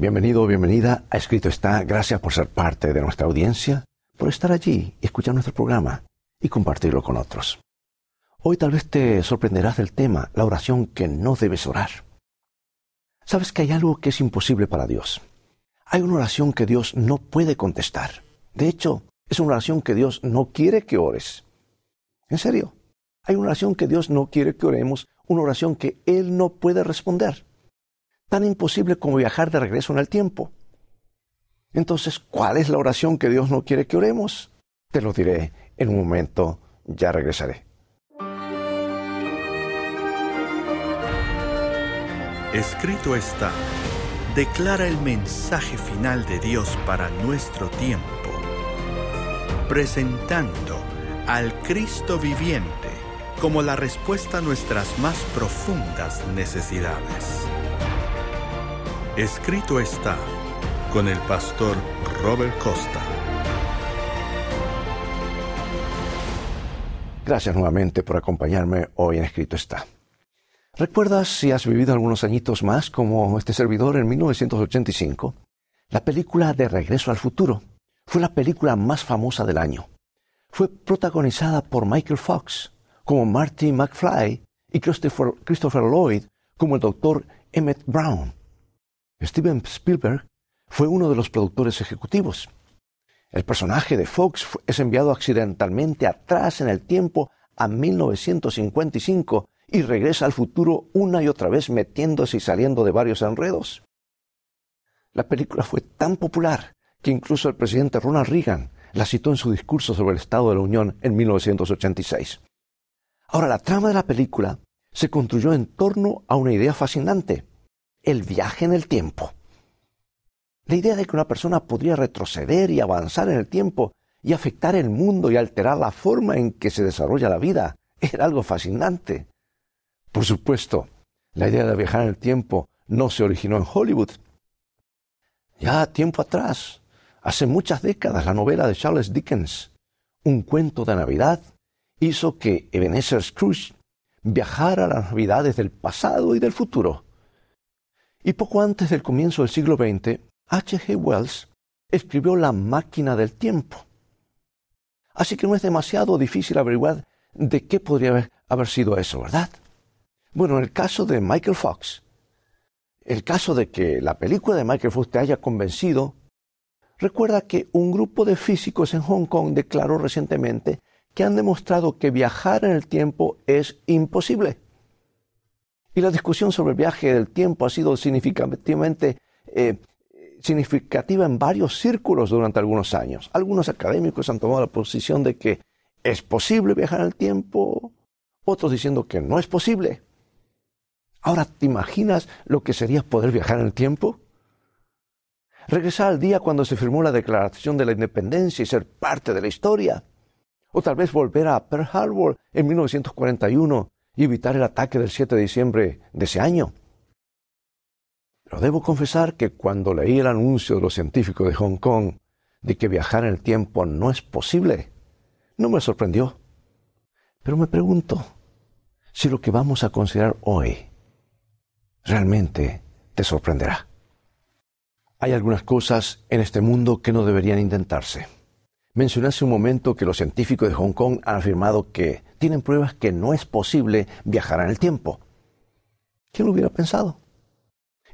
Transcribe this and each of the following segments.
Bienvenido bienvenida a Escrito está. Gracias por ser parte de nuestra audiencia, por estar allí escuchar nuestro programa y compartirlo con otros. Hoy tal vez te sorprenderás del tema, la oración que no debes orar. Sabes que hay algo que es imposible para Dios. Hay una oración que Dios no puede contestar. De hecho, es una oración que Dios no quiere que ores. En serio, hay una oración que Dios no quiere que oremos, una oración que Él no puede responder tan imposible como viajar de regreso en el tiempo. Entonces, ¿cuál es la oración que Dios no quiere que oremos? Te lo diré en un momento, ya regresaré. Escrito está, declara el mensaje final de Dios para nuestro tiempo, presentando al Cristo viviente como la respuesta a nuestras más profundas necesidades. Escrito está con el pastor Robert Costa. Gracias nuevamente por acompañarme hoy en Escrito está. ¿Recuerdas si has vivido algunos añitos más como este servidor en 1985? La película De Regreso al Futuro fue la película más famosa del año. Fue protagonizada por Michael Fox como Marty McFly y Christopher, Christopher Lloyd como el doctor Emmett Brown. Steven Spielberg fue uno de los productores ejecutivos. El personaje de Fox es enviado accidentalmente atrás en el tiempo a 1955 y regresa al futuro una y otra vez metiéndose y saliendo de varios enredos. La película fue tan popular que incluso el presidente Ronald Reagan la citó en su discurso sobre el Estado de la Unión en 1986. Ahora, la trama de la película se construyó en torno a una idea fascinante el viaje en el tiempo. La idea de que una persona podría retroceder y avanzar en el tiempo y afectar el mundo y alterar la forma en que se desarrolla la vida era algo fascinante. Por supuesto, la idea de viajar en el tiempo no se originó en Hollywood. Ya tiempo atrás, hace muchas décadas, la novela de Charles Dickens, Un cuento de Navidad, hizo que Ebenezer Scrooge viajara a las Navidades del pasado y del futuro y poco antes del comienzo del siglo XX, H. G. Wells escribió La máquina del tiempo. Así que no es demasiado difícil averiguar de qué podría haber, sido eso, ¿verdad? Bueno, en el caso de Michael Fox, el caso de que la película de Michael Fox te haya convencido, recuerda que un grupo de físicos en Hong Kong declaró recientemente que han demostrado que viajar en el tiempo es imposible. Y la discusión sobre el viaje del tiempo ha sido significativamente eh, significativa en varios círculos durante algunos años. Algunos académicos han tomado la posición de que es posible viajar al tiempo, otros diciendo que no es posible. Ahora, ¿te imaginas lo que sería poder viajar en el tiempo? Regresar al día cuando se firmó la Declaración de la Independencia y ser parte de la historia. O tal vez volver a Pearl Harbor en 1941 y evitar el ataque del 7 de diciembre de ese año. Pero debo confesar que cuando leí el anuncio de los científicos de Hong Kong de que viajar en el tiempo no es posible, no me sorprendió. Pero me pregunto si lo que vamos a considerar hoy realmente te sorprenderá. Hay algunas cosas en este mundo que no deberían intentarse. Mencioné hace un momento que los científicos de Hong Kong han afirmado que tienen pruebas que no es posible viajar en el tiempo. ¿Quién lo hubiera pensado?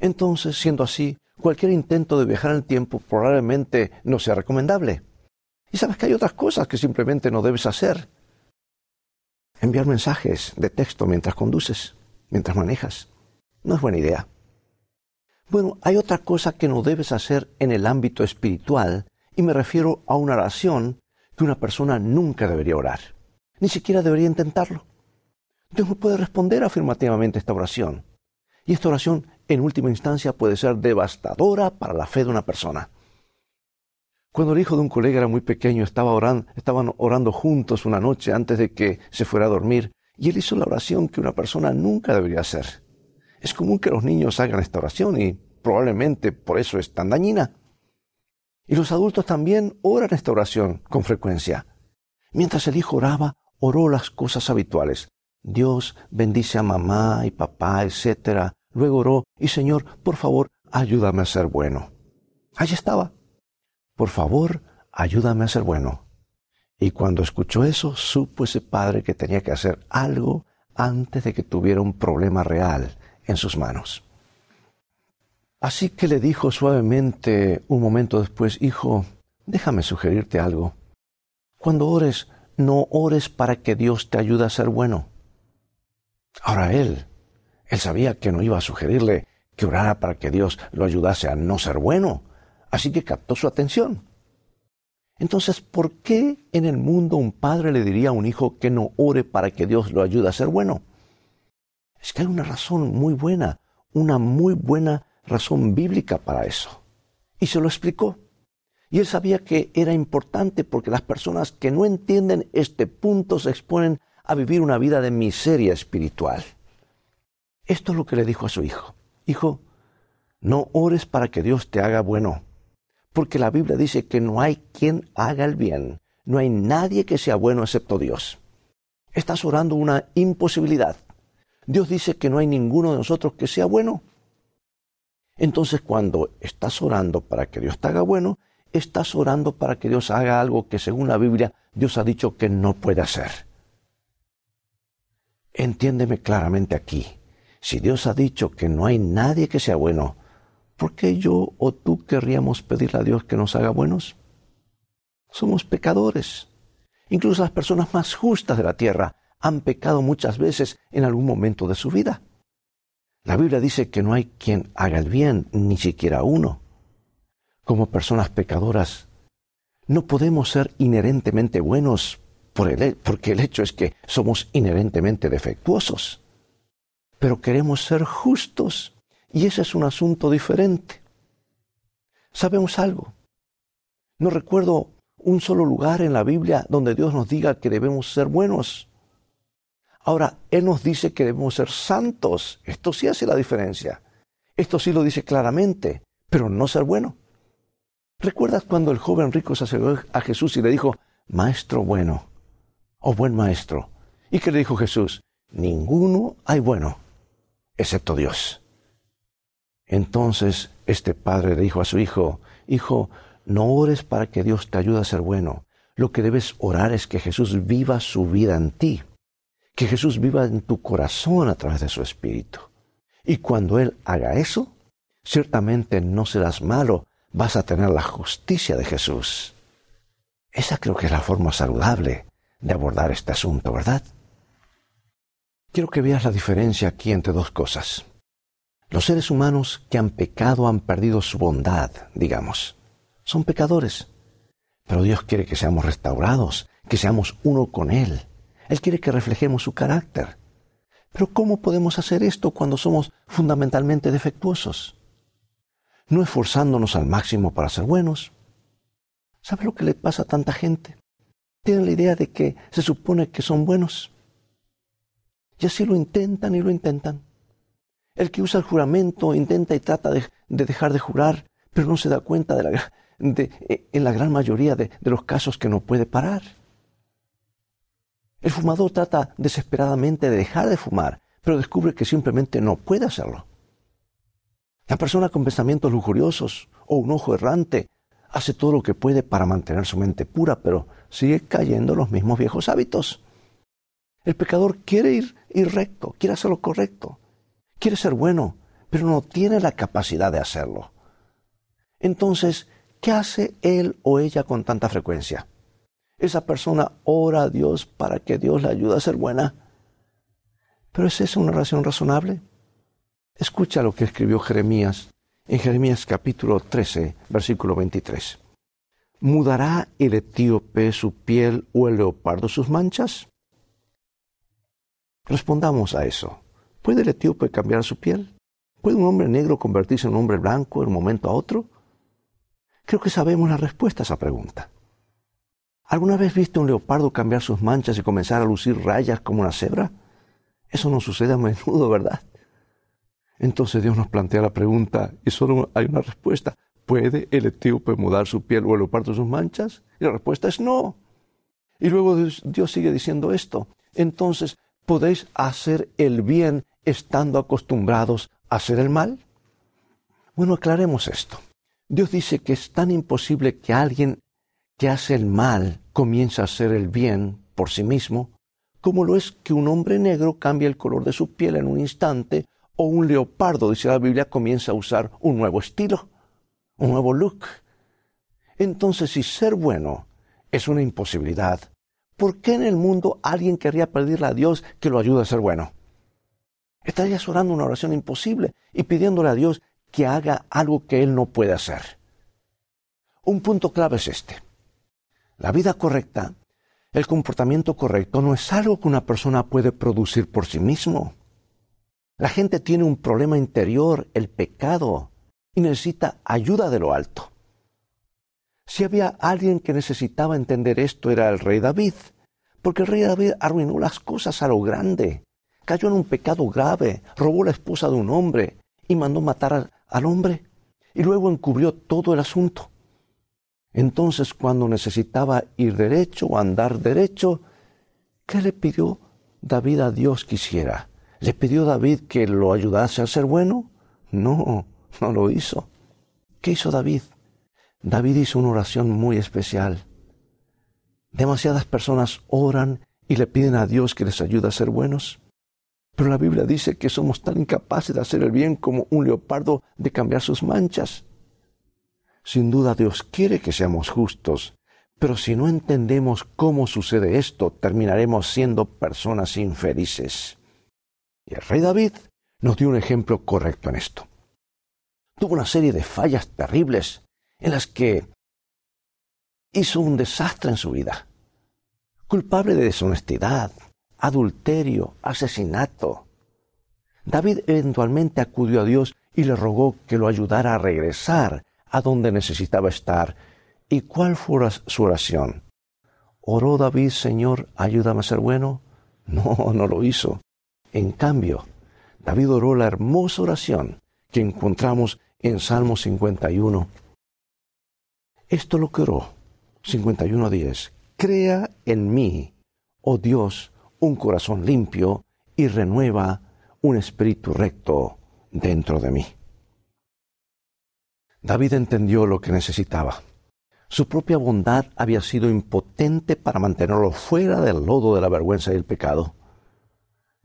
Entonces, siendo así, cualquier intento de viajar en el tiempo probablemente no sea recomendable. Y sabes que hay otras cosas que simplemente no debes hacer. Enviar mensajes de texto mientras conduces, mientras manejas. No es buena idea. Bueno, hay otra cosa que no debes hacer en el ámbito espiritual y me refiero a una oración que una persona nunca debería orar. Ni siquiera debería intentarlo. Dios no puede responder afirmativamente a esta oración. Y esta oración, en última instancia, puede ser devastadora para la fe de una persona. Cuando el hijo de un colega era muy pequeño, estaban orando juntos una noche antes de que se fuera a dormir, y él hizo la oración que una persona nunca debería hacer. Es común que los niños hagan esta oración y probablemente por eso es tan dañina. Y los adultos también oran esta oración con frecuencia. Mientras el hijo oraba, oró las cosas habituales. Dios bendice a mamá y papá, etc. Luego oró, y Señor, por favor, ayúdame a ser bueno. Allí estaba. Por favor, ayúdame a ser bueno. Y cuando escuchó eso, supo ese padre que tenía que hacer algo antes de que tuviera un problema real en sus manos. Así que le dijo suavemente un momento después, Hijo, déjame sugerirte algo. Cuando ores, no ores para que Dios te ayude a ser bueno. Ahora él, él sabía que no iba a sugerirle que orara para que Dios lo ayudase a no ser bueno, así que captó su atención. Entonces, ¿por qué en el mundo un padre le diría a un hijo que no ore para que Dios lo ayude a ser bueno? Es que hay una razón muy buena, una muy buena razón bíblica para eso. Y se lo explicó. Y él sabía que era importante porque las personas que no entienden este punto se exponen a vivir una vida de miseria espiritual. Esto es lo que le dijo a su hijo. Hijo, no ores para que Dios te haga bueno porque la Biblia dice que no hay quien haga el bien, no hay nadie que sea bueno excepto Dios. Estás orando una imposibilidad. Dios dice que no hay ninguno de nosotros que sea bueno. Entonces cuando estás orando para que Dios te haga bueno, estás orando para que Dios haga algo que según la Biblia Dios ha dicho que no puede hacer. Entiéndeme claramente aquí. Si Dios ha dicho que no hay nadie que sea bueno, ¿por qué yo o tú querríamos pedirle a Dios que nos haga buenos? Somos pecadores. Incluso las personas más justas de la tierra han pecado muchas veces en algún momento de su vida. La Biblia dice que no hay quien haga el bien, ni siquiera uno. Como personas pecadoras, no podemos ser inherentemente buenos porque el hecho es que somos inherentemente defectuosos. Pero queremos ser justos y ese es un asunto diferente. Sabemos algo. No recuerdo un solo lugar en la Biblia donde Dios nos diga que debemos ser buenos. Ahora, Él nos dice que debemos ser santos. Esto sí hace la diferencia. Esto sí lo dice claramente, pero no ser bueno. ¿Recuerdas cuando el joven rico se acercó a Jesús y le dijo, Maestro bueno, o buen maestro? ¿Y qué le dijo Jesús? Ninguno hay bueno, excepto Dios. Entonces este padre le dijo a su hijo, Hijo, no ores para que Dios te ayude a ser bueno. Lo que debes orar es que Jesús viva su vida en ti, que Jesús viva en tu corazón a través de su Espíritu. Y cuando Él haga eso, ciertamente no serás malo, vas a tener la justicia de Jesús. Esa creo que es la forma saludable de abordar este asunto, ¿verdad? Quiero que veas la diferencia aquí entre dos cosas. Los seres humanos que han pecado han perdido su bondad, digamos. Son pecadores. Pero Dios quiere que seamos restaurados, que seamos uno con Él. Él quiere que reflejemos su carácter. Pero ¿cómo podemos hacer esto cuando somos fundamentalmente defectuosos? No esforzándonos al máximo para ser buenos. ¿Sabe lo que le pasa a tanta gente? Tienen la idea de que se supone que son buenos. Y así lo intentan y lo intentan. El que usa el juramento intenta y trata de, dejar de jurar, pero no se da cuenta de la, de, en la gran mayoría de, de los casos que no puede parar. El fumador trata desesperadamente de dejar de fumar, pero descubre que simplemente no puede hacerlo. La persona con pensamientos lujuriosos o un ojo errante hace todo lo que puede para mantener su mente pura, pero sigue cayendo en los mismos viejos hábitos. El pecador quiere ir, ir recto, quiere hacer lo correcto, quiere ser bueno, pero no tiene la capacidad de hacerlo. Entonces, ¿qué hace él o ella con tanta frecuencia? Esa persona ora a Dios para que Dios le ayude a ser buena. ¿Pero es esa una oración razonable? Escucha lo que escribió Jeremías en Jeremías capítulo 13, versículo 23. ¿Mudará el etíope su piel o el leopardo sus manchas? Respondamos a eso. ¿Puede el etíope cambiar su piel? ¿Puede un hombre negro convertirse en un hombre blanco de un momento a otro? Creo que sabemos la respuesta a esa pregunta. ¿Alguna vez viste un leopardo cambiar sus manchas y comenzar a lucir rayas como una cebra? Eso no sucede a menudo, ¿verdad? Entonces Dios nos plantea la pregunta y solo hay una respuesta. ¿Puede el etíope mudar su piel o el leopardo sus manchas? Y la respuesta es no. Y luego Dios sigue diciendo esto. Entonces, ¿podéis hacer el bien estando acostumbrados a hacer el mal? Bueno, aclaremos esto. Dios dice que es tan imposible que alguien que hace el mal comience a hacer el bien por sí mismo, como lo es que un hombre negro cambie el color de su piel en un instante, o un leopardo, dice la Biblia, comienza a usar un nuevo estilo, un nuevo look. Entonces, si ser bueno es una imposibilidad, ¿por qué en el mundo alguien querría pedirle a Dios que lo ayude a ser bueno? Estarías orando una oración imposible y pidiéndole a Dios que haga algo que Él no puede hacer. Un punto clave es este. La vida correcta, el comportamiento correcto no es algo que una persona puede producir por sí mismo. La gente tiene un problema interior, el pecado, y necesita ayuda de lo alto. Si había alguien que necesitaba entender esto era el rey David, porque el rey David arruinó las cosas a lo grande, cayó en un pecado grave, robó la esposa de un hombre y mandó matar al hombre, y luego encubrió todo el asunto. Entonces, cuando necesitaba ir derecho o andar derecho, ¿qué le pidió David a Dios que hiciera? ¿Le pidió David que lo ayudase a ser bueno? No, no lo hizo. ¿Qué hizo David? David hizo una oración muy especial. Demasiadas personas oran y le piden a Dios que les ayude a ser buenos. Pero la Biblia dice que somos tan incapaces de hacer el bien como un leopardo de cambiar sus manchas. Sin duda Dios quiere que seamos justos, pero si no entendemos cómo sucede esto, terminaremos siendo personas infelices. Y el rey David nos dio un ejemplo correcto en esto. Tuvo una serie de fallas terribles en las que hizo un desastre en su vida. Culpable de deshonestidad, adulterio, asesinato. David eventualmente acudió a Dios y le rogó que lo ayudara a regresar a donde necesitaba estar. ¿Y cuál fue su oración? ¿Oró David, Señor, ayúdame a ser bueno? No, no lo hizo. En cambio, David oró la hermosa oración que encontramos en Salmo 51. Esto lo que oró, 51.10. Crea en mí, oh Dios, un corazón limpio y renueva un espíritu recto dentro de mí. David entendió lo que necesitaba. Su propia bondad había sido impotente para mantenerlo fuera del lodo de la vergüenza y el pecado.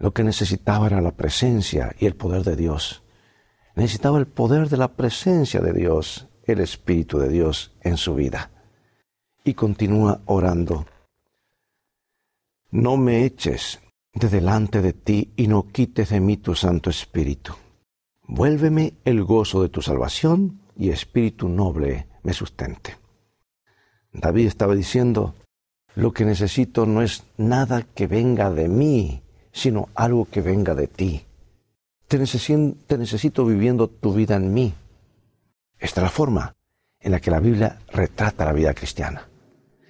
Lo que necesitaba era la presencia y el poder de Dios. Necesitaba el poder de la presencia de Dios el Espíritu de Dios en su vida. Y continúa orando. No me eches de delante de ti y no quites de mí tu Santo Espíritu. Vuélveme el gozo de tu salvación y espíritu noble me sustente. David estaba diciendo, lo que necesito no es nada que venga de mí, sino algo que venga de ti. Te necesito, viviendo tu vida en mí. Esta es la forma en la que la Biblia retrata la vida cristiana.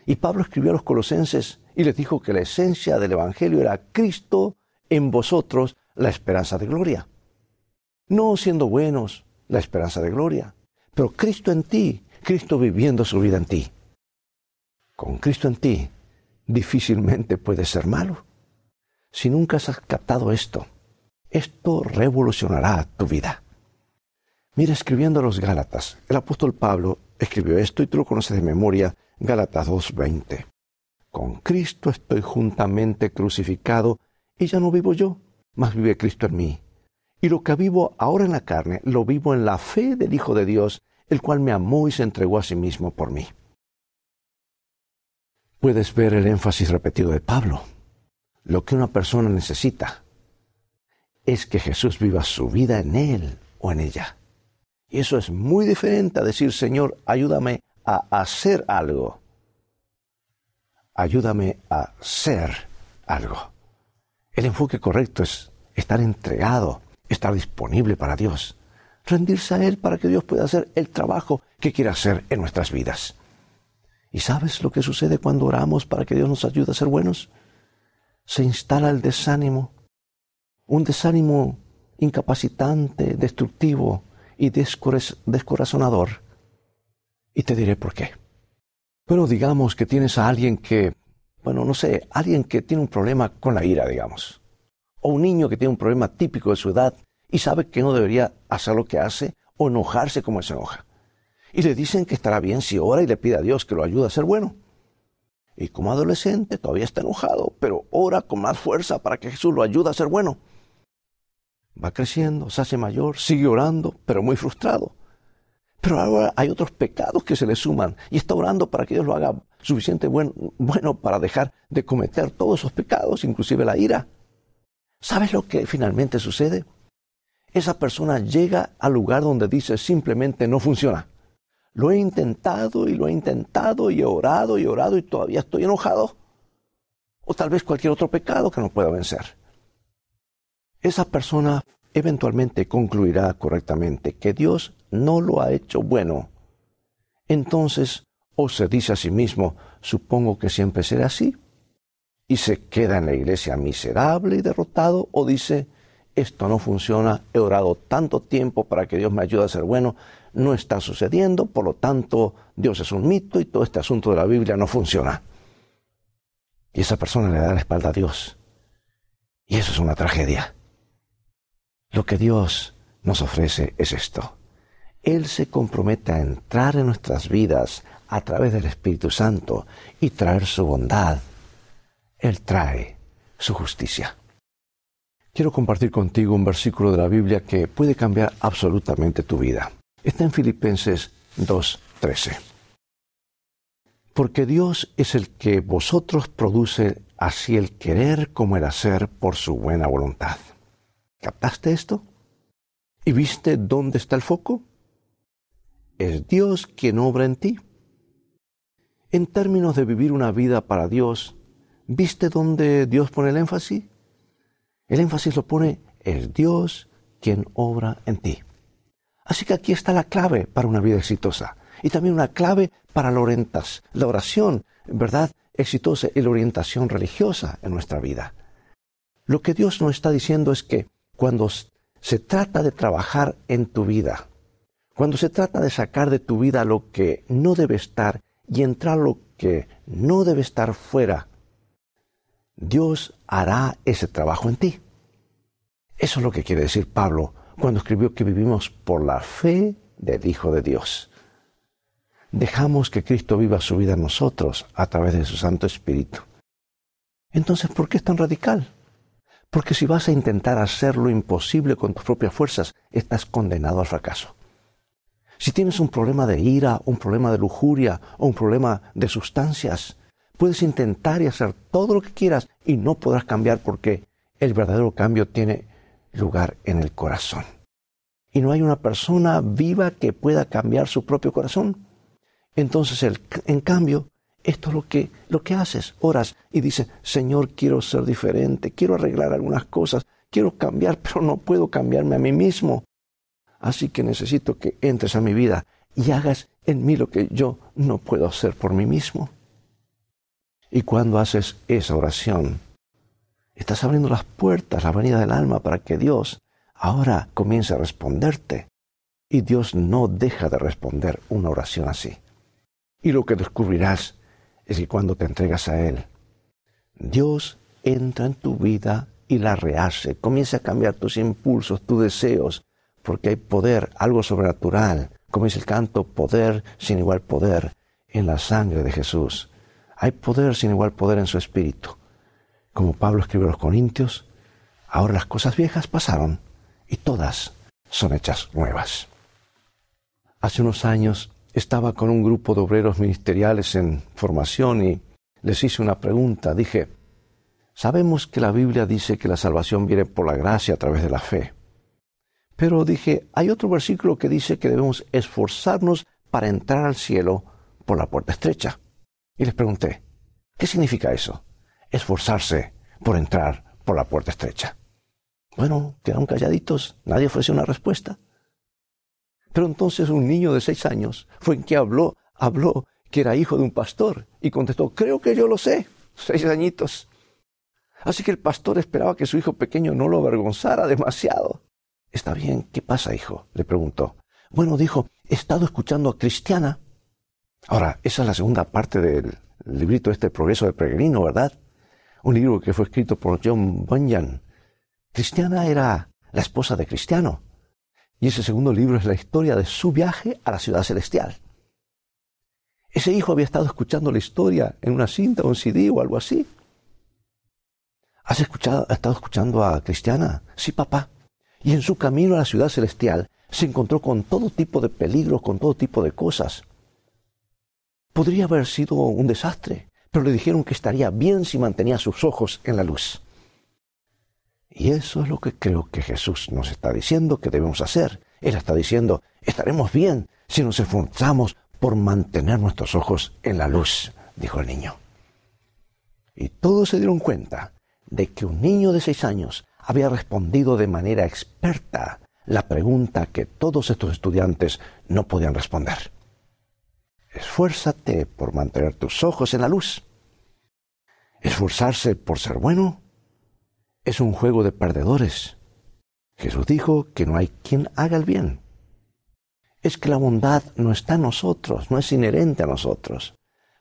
Y Pablo escribió a los colosenses y les dijo que la esencia del Evangelio era Cristo en vosotros, la esperanza de gloria. No siendo buenos, la esperanza de gloria, pero Cristo en ti, Cristo viviendo su vida en ti. Con Cristo en ti, difícilmente puedes ser malo. Si nunca has captado esto, esto revolucionará tu vida. Mira, escribiendo a los Gálatas, el apóstol Pablo escribió esto y tú lo conoces de memoria, Gálatas 2.20. Con Cristo estoy juntamente crucificado y ya no vivo yo, mas vive Cristo en mí. Y lo que vivo ahora en la carne, lo vivo en la fe del Hijo de Dios, el cual me amó y se entregó a sí mismo por mí. Puedes ver el énfasis repetido de Pablo. Lo que una persona necesita es que Jesús viva su vida en él o en ella. Y eso es muy diferente a decir, Señor, ayúdame a hacer algo. Ayúdame a ser algo. El enfoque correcto es estar entregado, estar disponible para Dios, rendirse a Él para que Dios pueda hacer el trabajo que quiere hacer en nuestras vidas. ¿Y sabes lo que sucede cuando oramos para que Dios nos ayude a ser buenos? Se instala el desánimo, un desánimo incapacitante, destructivo, y descorazonador. Y te diré por qué. Pero digamos que tienes a alguien que, bueno, no sé, alguien que tiene un problema con la ira, digamos. O un niño que tiene un problema típico de su edad y sabe que no debería hacer lo que hace o enojarse como se enoja. Y le dicen que estará bien si ora y le pide a Dios que lo ayude a ser bueno. Y como adolescente todavía está enojado, pero ora con más fuerza para que Jesús lo ayude a ser bueno. Va creciendo, se hace mayor, sigue orando, pero muy frustrado. Pero ahora hay otros pecados que se le suman y está orando para que Dios lo haga suficiente bueno para dejar de cometer todos esos pecados, inclusive la ira. ¿Sabes lo que finalmente sucede? Esa persona llega al lugar donde dice simplemente no funciona. Lo he intentado y lo he intentado y he orado y orado y todavía estoy enojado. O tal vez cualquier otro pecado que no pueda vencer. Esa persona eventualmente concluirá correctamente que Dios no lo ha hecho bueno. Entonces, o se dice a sí mismo, supongo que siempre será así, y se queda en la iglesia miserable y derrotado, o dice, esto no funciona, he orado tanto tiempo para que Dios me ayude a ser bueno, no está sucediendo, por lo tanto Dios es un mito y todo este asunto de la Biblia no funciona. Y esa persona le da la espalda a Dios. Y eso es una tragedia. Lo que Dios nos ofrece es esto. Él se compromete a entrar en nuestras vidas a través del Espíritu Santo y traer su bondad. Él trae su justicia. Quiero compartir contigo un versículo de la Biblia que puede cambiar absolutamente tu vida. Está en Filipenses 2.13. Porque Dios es el que vosotros produce así el querer como el hacer por su buena voluntad. ¿Captaste esto? ¿Y viste dónde está el foco? Es Dios quien obra en ti. En términos de vivir una vida para Dios, ¿viste dónde Dios pone el énfasis? El énfasis lo pone, es Dios quien obra en ti. Así que aquí está la clave para una vida exitosa y también una clave para la, oración, ¿verdad? Exitosa y la orientación religiosa en nuestra vida. Lo que Dios nos está diciendo es que cuando se trata de trabajar en tu vida, cuando se trata de sacar de tu vida lo que no debe estar y entrar lo que no debe estar fuera, Dios hará ese trabajo en ti. Eso es lo que quiere decir Pablo cuando escribió que vivimos por la fe del Hijo de Dios. Dejamos que Cristo viva su vida en nosotros a través de su Santo Espíritu. Entonces, ¿por qué es tan radical? Porque si vas a intentar hacer lo imposible con tus propias fuerzas, estás condenado al fracaso. Si tienes un problema de ira, un problema de lujuria o un problema de sustancias, puedes intentar y hacer todo lo que quieras y no podrás cambiar porque el verdadero cambio tiene lugar en el corazón. Y no hay una persona viva que pueda cambiar su propio corazón. Entonces, en cambio, esto es lo que, lo que haces, oras y dices, Señor, quiero ser diferente, quiero arreglar algunas cosas, quiero cambiar, pero no puedo cambiarme a mí mismo. Así que necesito que entres a mi vida y hagas en mí lo que yo no puedo hacer por mí mismo. Y cuando haces esa oración, estás abriendo las puertas, la venida del alma para que Dios ahora comience a responderte. Y Dios no deja de responder una oración así. Y lo que descubrirás es que cuando te entregas a Él, Dios entra en tu vida y la rehace, comienza a cambiar tus impulsos, tus deseos, porque hay poder, algo sobrenatural, como dice el canto, poder sin igual poder en la sangre de Jesús. Hay poder sin igual poder en su espíritu. Como Pablo escribió a los Corintios, ahora las cosas viejas pasaron y todas son hechas nuevas. Hace unos años estaba con un grupo de obreros ministeriales en formación y les hice una pregunta. Dije, sabemos que la Biblia dice que la salvación viene por la gracia a través de la fe. Pero dije, hay otro versículo que dice que debemos esforzarnos para entrar al cielo por la puerta estrecha. Y les pregunté, ¿qué significa eso? Esforzarse por entrar por la puerta estrecha. Bueno, quedaron calladitos, nadie ofreció una respuesta. Pero entonces un niño de seis años fue en que habló, habló que era hijo de un pastor y contestó, creo que yo lo sé, seis añitos. Así que el pastor esperaba que su hijo pequeño no lo avergonzara demasiado. Está bien, ¿qué pasa, hijo? le preguntó. Bueno, dijo, he estado escuchando a Cristiana. Ahora, esa es la segunda parte del librito este Progreso del Peregrino, ¿verdad? Un libro que fue escrito por John Bunyan. Cristiana era la esposa de Cristiano. Y ese segundo libro es la historia de su viaje a la ciudad celestial. Ese hijo había estado escuchando la historia en una cinta o un CD o algo así. ¿Has escuchado, estado escuchando a Cristiana? Sí, papá. Y en su camino a la ciudad celestial se encontró con todo tipo de peligros, con todo tipo de cosas. Podría haber sido un desastre, pero le dijeron que estaría bien si mantenía sus ojos en la luz. Y eso es lo que creo que Jesús nos está diciendo que debemos hacer. Él está diciendo, estaremos bien si nos esforzamos por mantener nuestros ojos en la luz, dijo el niño. Y todos se dieron cuenta de que un niño de seis años había respondido de manera experta la pregunta que todos estos estudiantes no podían responder. Esfuérzate por mantener tus ojos en la luz. Esforzarse por ser bueno es un juego de perdedores. Jesús dijo que no hay quien haga el bien. Es que la bondad no está en nosotros, no es inherente a nosotros.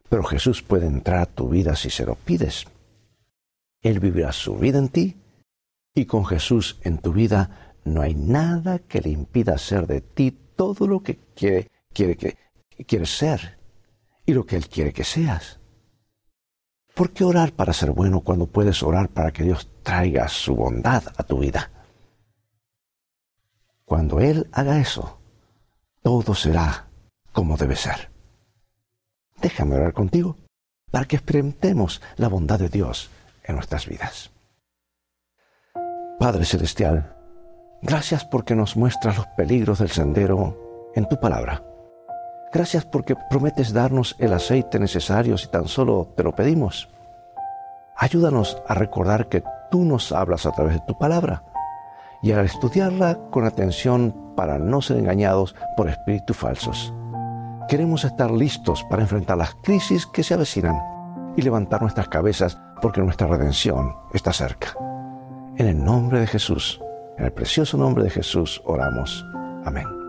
Pero Jesús puede entrar a tu vida si se lo pides. Él vivirá su vida en ti y con Jesús en tu vida no hay nada que le impida hacer de ti todo lo que quiere, quiere que quieres ser y lo que Él quiere que seas. ¿Por qué orar para ser bueno cuando puedes orar para que Dios traiga su bondad a tu vida? Cuando Él haga eso, todo será como debe ser. Déjame orar contigo para que experimentemos la bondad de Dios en nuestras vidas. Padre Celestial, gracias porque nos muestras los peligros del sendero en tu palabra. Gracias porque prometes darnos el aceite necesario si tan solo te lo pedimos. Ayúdanos a recordar que tú nos hablas a través de tu palabra y al estudiarla con atención para no ser engañados por espíritus falsos. Queremos estar listos para enfrentar las crisis que se avecinan y levantar nuestras cabezas porque nuestra redención está cerca. En el nombre de Jesús, en el precioso nombre de Jesús, oramos. Amén.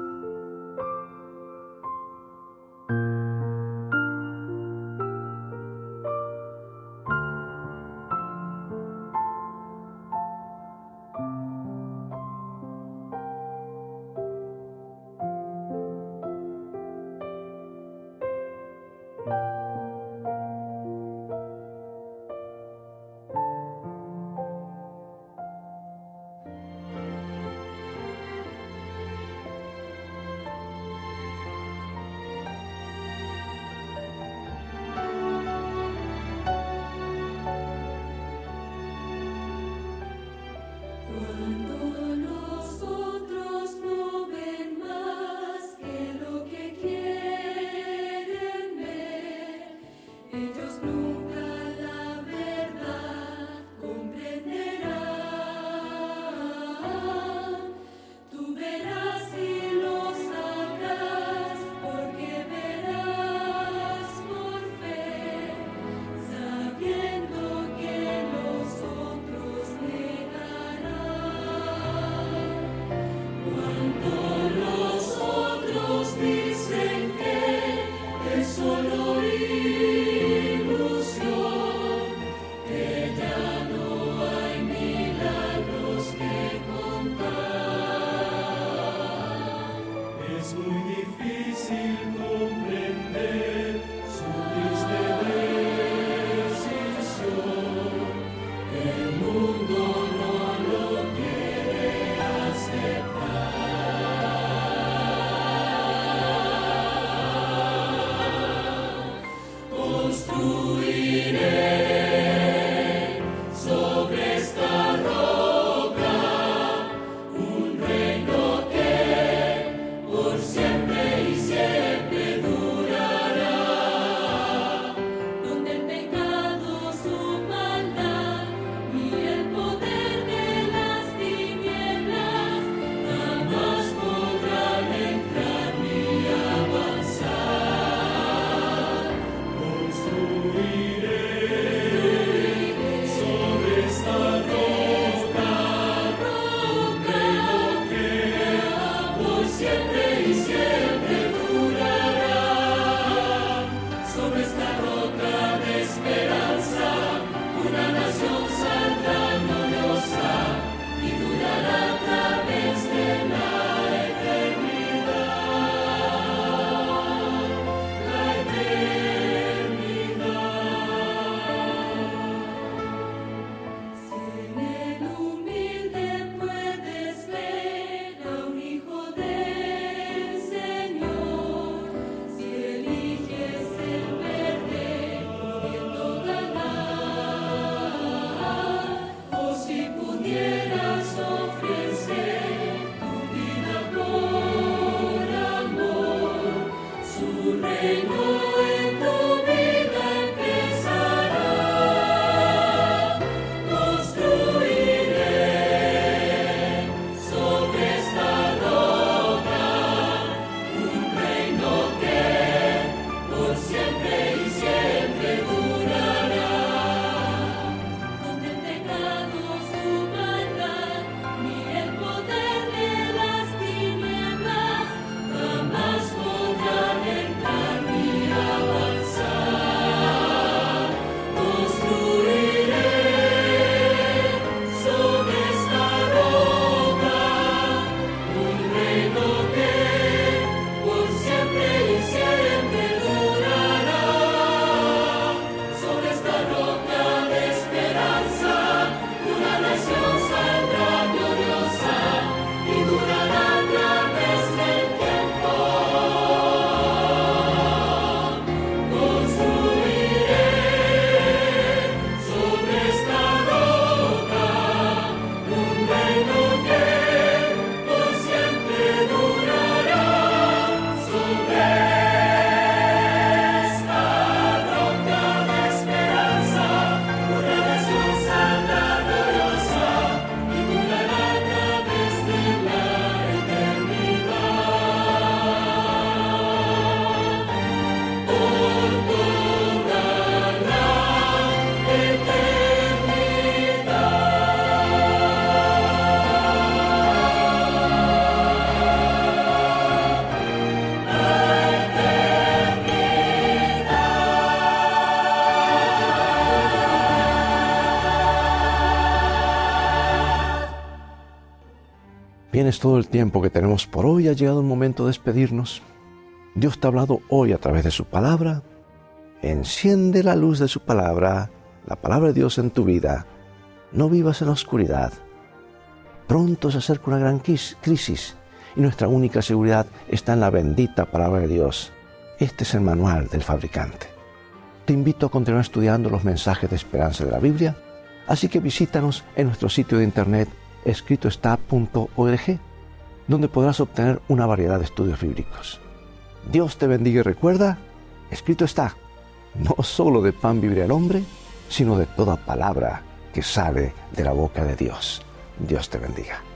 Deus Bien, es todo el tiempo que tenemos por hoy. Ha llegado el momento de despedirnos. Dios te ha hablado hoy a través de su palabra. Enciende la luz de su palabra, la palabra de Dios en tu vida. No vivas en la oscuridad. Pronto se acerca una gran crisis y nuestra única seguridad está en la bendita palabra de Dios. Este es el manual del fabricante. Te invito a continuar estudiando los mensajes de esperanza de la Biblia, así que visítanos en nuestro sitio de internet escritoestá.org, donde podrás obtener una variedad de estudios bíblicos. Dios te bendiga y recuerda, escrito está, no solo de pan vivirá el hombre, sino de toda palabra que sale de la boca de Dios. Dios te bendiga.